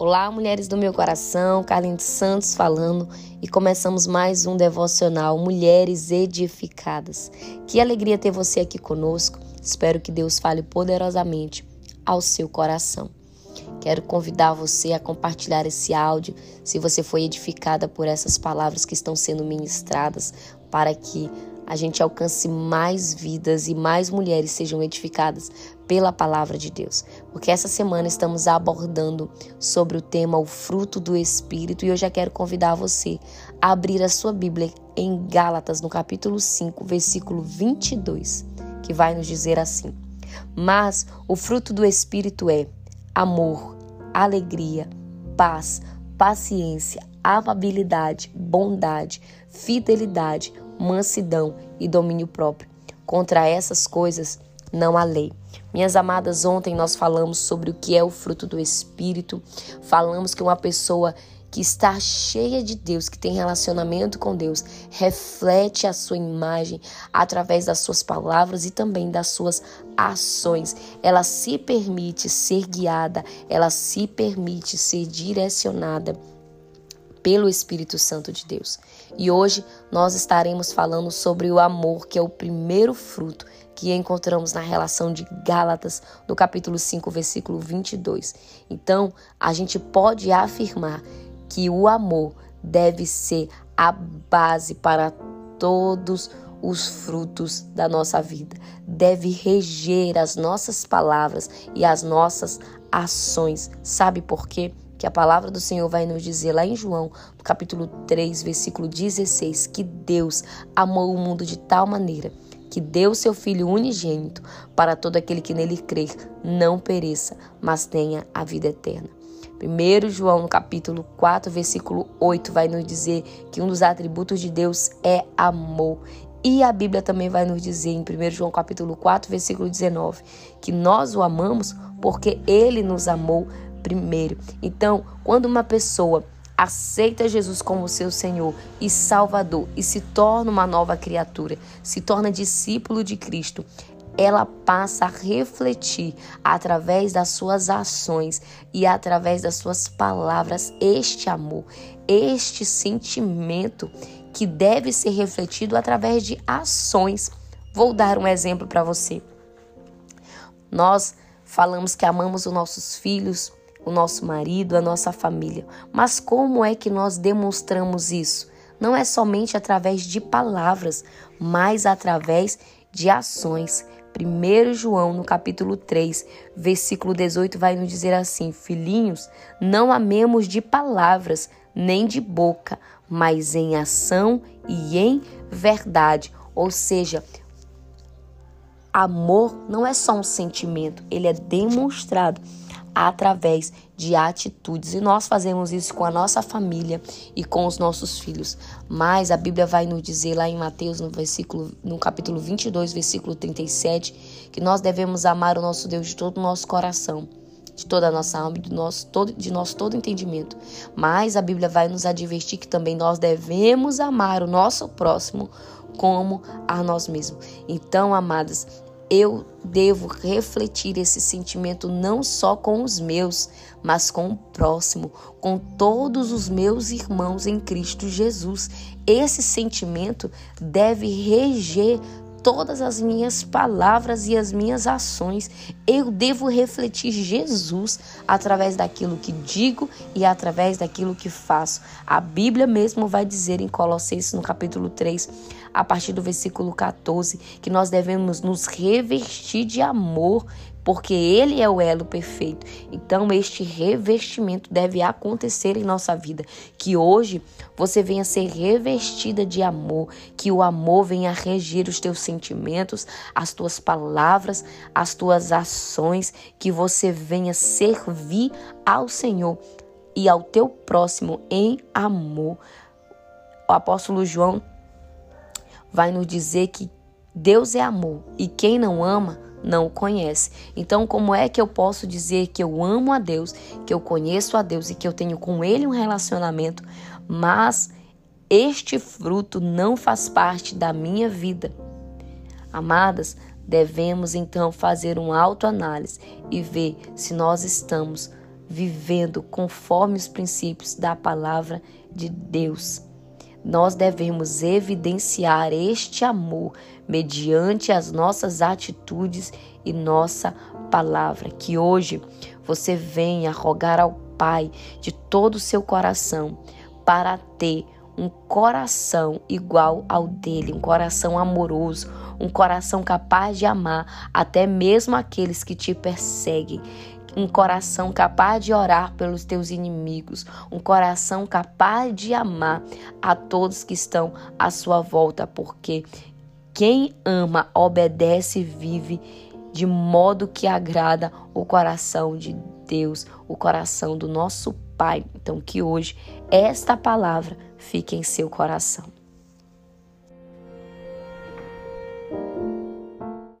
Olá, mulheres do meu coração, Carlinhos Santos falando e começamos mais um devocional Mulheres Edificadas. Que alegria ter você aqui conosco. Espero que Deus fale poderosamente ao seu coração. Quero convidar você a compartilhar esse áudio, se você foi edificada por essas palavras que estão sendo ministradas, para que a gente alcance mais vidas e mais mulheres sejam edificadas pela palavra de Deus. Porque essa semana estamos abordando sobre o tema o fruto do espírito e eu já quero convidar você a abrir a sua Bíblia em Gálatas no capítulo 5, versículo 22, que vai nos dizer assim: "Mas o fruto do espírito é amor, alegria, paz, paciência, amabilidade, bondade, fidelidade, mansidão e domínio próprio. Contra essas coisas não há lei. Minhas amadas, ontem nós falamos sobre o que é o fruto do Espírito, falamos que uma pessoa que está cheia de Deus, que tem relacionamento com Deus, reflete a sua imagem através das suas palavras e também das suas ações. Ela se permite ser guiada, ela se permite ser direcionada pelo Espírito Santo de Deus. E hoje nós estaremos falando sobre o amor, que é o primeiro fruto que encontramos na relação de Gálatas, no capítulo 5, versículo 22. Então, a gente pode afirmar que o amor deve ser a base para todos os frutos da nossa vida. Deve reger as nossas palavras e as nossas ações. Sabe por quê? Que a palavra do Senhor vai nos dizer lá em João, capítulo 3, versículo 16, que Deus amou o mundo de tal maneira que deu seu Filho unigênito para todo aquele que nele crer não pereça, mas tenha a vida eterna. 1 João, no capítulo 4, versículo 8, vai nos dizer que um dos atributos de Deus é amor. E a Bíblia também vai nos dizer em 1 João capítulo 4, versículo 19, que nós o amamos porque ele nos amou primeiro. Então, quando uma pessoa aceita Jesus como seu Senhor e Salvador e se torna uma nova criatura, se torna discípulo de Cristo, ela passa a refletir através das suas ações e através das suas palavras este amor, este sentimento que deve ser refletido através de ações. Vou dar um exemplo para você. Nós falamos que amamos os nossos filhos, o nosso marido, a nossa família. Mas como é que nós demonstramos isso? Não é somente através de palavras, mas através de ações. 1 João, no capítulo 3, versículo 18, vai nos dizer assim: Filhinhos, não amemos de palavras, nem de boca, mas em ação e em verdade. Ou seja, amor não é só um sentimento, ele é demonstrado através de atitudes. E nós fazemos isso com a nossa família e com os nossos filhos. Mas a Bíblia vai nos dizer lá em Mateus, no versículo no capítulo 22, versículo 37, que nós devemos amar o nosso Deus de todo o nosso coração, de toda a nossa alma, de nosso todo de nosso todo entendimento. Mas a Bíblia vai nos advertir que também nós devemos amar o nosso próximo como a nós mesmos. Então, amadas, eu devo refletir esse sentimento não só com os meus, mas com o próximo, com todos os meus irmãos em Cristo Jesus. Esse sentimento deve reger todas as minhas palavras e as minhas ações. Eu devo refletir Jesus através daquilo que digo e através daquilo que faço. A Bíblia mesmo vai dizer em Colossenses, no capítulo 3, a partir do versículo 14, que nós devemos nos revestir de amor porque Ele é o elo perfeito. Então, este revestimento deve acontecer em nossa vida. Que hoje você venha ser revestida de amor, que o amor venha regir os teus sentimentos, as tuas palavras, as tuas ações, que você venha servir ao Senhor e ao teu próximo em amor. O apóstolo João vai nos dizer que Deus é amor e quem não ama não o conhece. Então, como é que eu posso dizer que eu amo a Deus, que eu conheço a Deus e que eu tenho com Ele um relacionamento, mas este fruto não faz parte da minha vida? Amadas, devemos então fazer uma autoanálise e ver se nós estamos vivendo conforme os princípios da palavra de Deus. Nós devemos evidenciar este amor mediante as nossas atitudes e nossa palavra. Que hoje você venha rogar ao Pai de todo o seu coração para ter um coração igual ao dele, um coração amoroso, um coração capaz de amar até mesmo aqueles que te perseguem, um coração capaz de orar pelos teus inimigos, um coração capaz de amar a todos que estão à sua volta, porque quem ama, obedece e vive de modo que agrada o coração de Deus, o coração do nosso Pai. Então, que hoje esta palavra fique em seu coração.